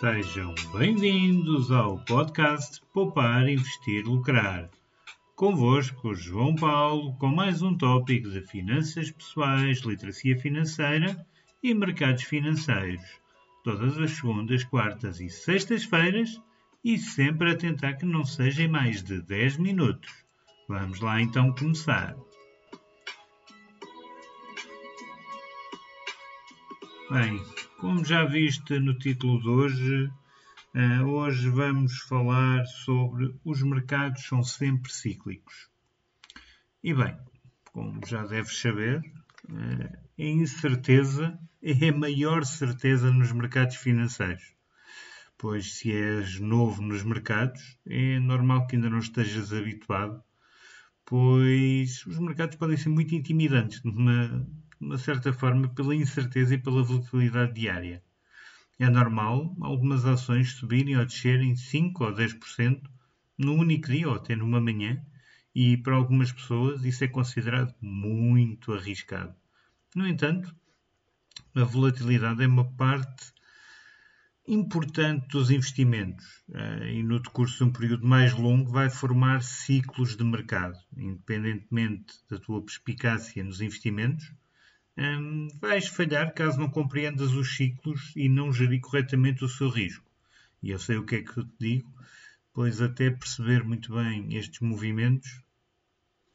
Sejam bem-vindos ao podcast Poupar, Investir, Lucrar. Convosco, João Paulo, com mais um tópico de finanças pessoais, literacia financeira e mercados financeiros. Todas as segundas, quartas e sextas-feiras e sempre a tentar que não sejam mais de 10 minutos. Vamos lá então começar. Bem, como já viste no título de hoje, uh, hoje vamos falar sobre os mercados são sempre cíclicos. E bem, como já deves saber, uh, a incerteza é a maior certeza nos mercados financeiros. Pois se és novo nos mercados, é normal que ainda não estejas habituado, pois os mercados podem ser muito intimidantes numa, de uma certa forma, pela incerteza e pela volatilidade diária. É normal algumas ações subirem ou descerem 5 ou 10% num único dia ou até numa manhã, e para algumas pessoas isso é considerado muito arriscado. No entanto, a volatilidade é uma parte importante dos investimentos eh, e no decurso de um período mais longo vai formar ciclos de mercado, independentemente da tua perspicácia nos investimentos Hum, vais falhar caso não compreendas os ciclos e não gerir corretamente o seu risco. E eu sei o que é que eu te digo, pois até perceber muito bem estes movimentos,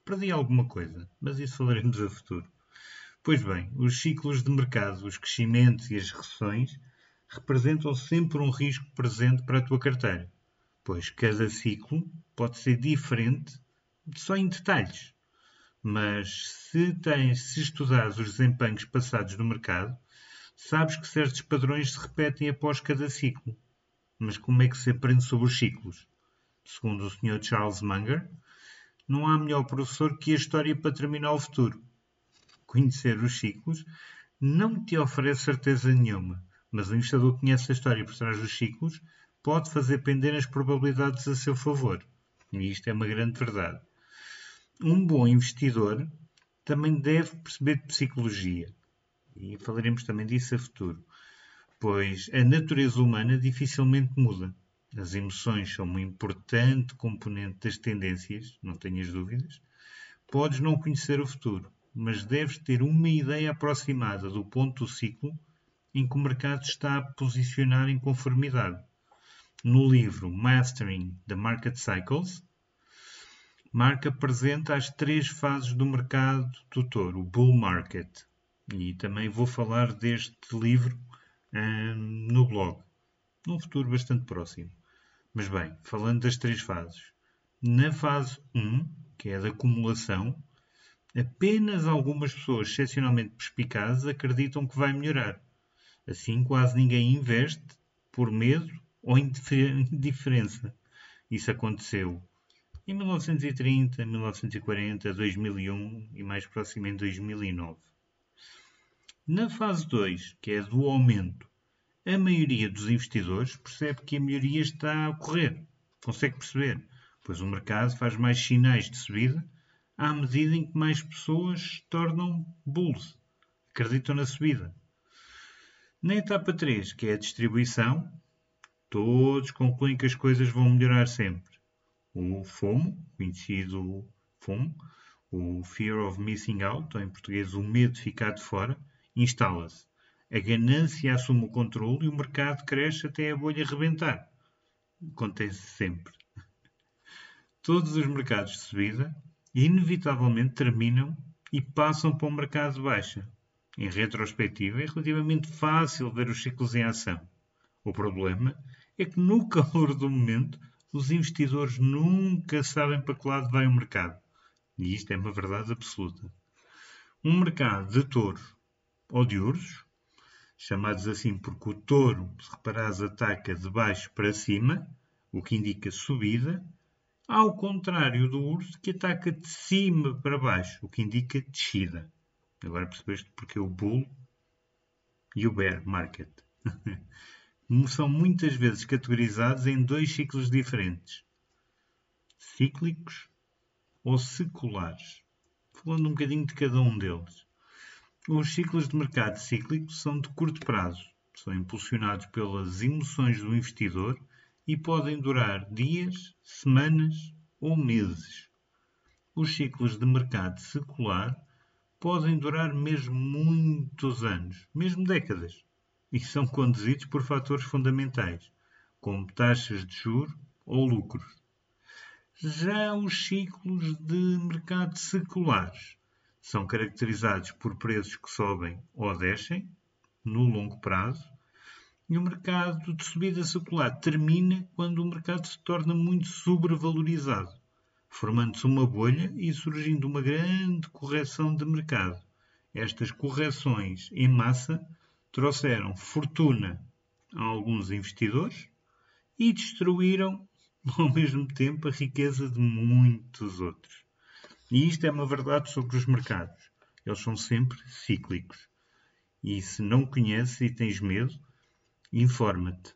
perdi alguma coisa, mas isso falaremos a futuro. Pois bem, os ciclos de mercado, os crescimentos e as recessões representam sempre um risco presente para a tua carteira, pois cada ciclo pode ser diferente só em detalhes mas se tens, se estudares os desempenhos passados no mercado, sabes que certos padrões se repetem após cada ciclo. Mas como é que se aprende sobre os ciclos? Segundo o Sr. Charles Munger, não há melhor professor que a história para terminar o futuro. Conhecer os ciclos não te oferece certeza nenhuma, mas o investidor que conhece a história por trás dos ciclos pode fazer pender as probabilidades a seu favor. E isto é uma grande verdade um bom investidor também deve perceber de psicologia. E falaremos também disso a futuro. Pois a natureza humana dificilmente muda. As emoções são uma importante componente das tendências, não tenhas dúvidas. Podes não conhecer o futuro, mas deves ter uma ideia aproximada do ponto do ciclo em que o mercado está a posicionar em conformidade. No livro Mastering the Market Cycles, Mark apresenta as três fases do mercado do touro, o bull market. E também vou falar deste livro hum, no blog, num futuro bastante próximo. Mas bem, falando das três fases. Na fase 1, que é a da acumulação, apenas algumas pessoas excepcionalmente perspicazes acreditam que vai melhorar. Assim, quase ninguém investe por medo ou indiferença. Isso aconteceu em 1930, 1940, 2001 e mais próximo em 2009. Na fase 2, que é do aumento, a maioria dos investidores percebe que a melhoria está a ocorrer. Consegue perceber, pois o mercado faz mais sinais de subida à medida em que mais pessoas se tornam bulls, acreditam na subida. Na etapa 3, que é a distribuição, todos concluem que as coisas vão melhorar sempre o FOMO, conhecido FOMO, o Fear of Missing Out, ou em português o medo de ficar de fora, instala-se. A ganância assume o controle e o mercado cresce até a bolha rebentar. Acontece sempre. Todos os mercados de subida inevitavelmente terminam e passam para o mercado de baixa. Em retrospectiva, é relativamente fácil ver os ciclos em ação. O problema é que no calor do momento os investidores nunca sabem para que lado vai o mercado. E isto é uma verdade absoluta. Um mercado de touros ou de ursos, chamados assim porque o touro, se reparares, ataca de baixo para cima, o que indica subida, ao contrário do urso que ataca de cima para baixo, o que indica descida. Agora percebeste porque é o bull e o bear market. são muitas vezes categorizados em dois ciclos diferentes: cíclicos ou seculares. Falando um bocadinho de cada um deles. Os ciclos de mercado cíclico são de curto prazo são impulsionados pelas emoções do investidor e podem durar dias, semanas ou meses. Os ciclos de mercado secular podem durar mesmo muitos anos, mesmo décadas, e são conduzidos por fatores fundamentais, como taxas de juros ou lucros. Já os ciclos de mercado seculares são caracterizados por preços que sobem ou descem no longo prazo e o mercado de subida secular termina quando o mercado se torna muito sobrevalorizado, formando-se uma bolha e surgindo uma grande correção de mercado. Estas correções em massa trouxeram fortuna a alguns investidores e destruíram ao mesmo tempo a riqueza de muitos outros. E isto é uma verdade sobre os mercados. Eles são sempre cíclicos. E se não conheces e tens medo, informa-te.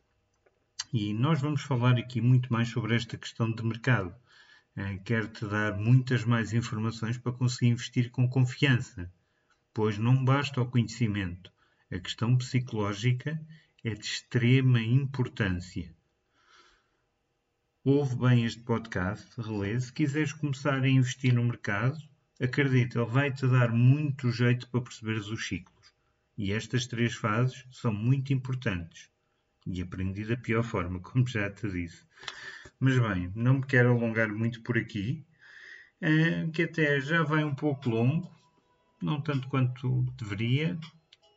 E nós vamos falar aqui muito mais sobre esta questão de mercado. Eh, quero-te dar muitas mais informações para conseguir investir com confiança, pois não basta o conhecimento. A questão psicológica é de extrema importância. Ouve bem este podcast, relê. Se quiseres começar a investir no mercado, acredita, ele vai-te dar muito jeito para perceberes os ciclos. E estas três fases são muito importantes. E aprendi da pior forma, como já te disse. Mas bem, não me quero alongar muito por aqui, eh, que até já vai um pouco longo, não tanto quanto deveria,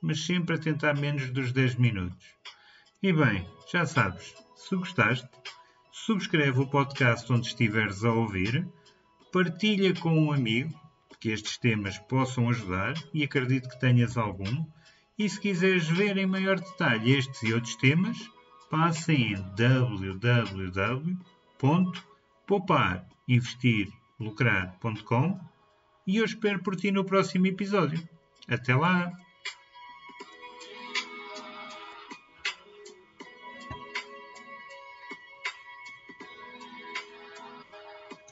mas sempre a tentar menos dos 10 minutos. E bem, já sabes, se gostaste, subscreve o podcast onde estiveres a ouvir, partilha com um amigo que estes temas possam ajudar e acredito que tenhas algum. E se quiseres ver em maior detalhe estes e outros temas, passe em www.pouparinvestirlucrar.com e eu espero por ti no próximo episódio. Até lá!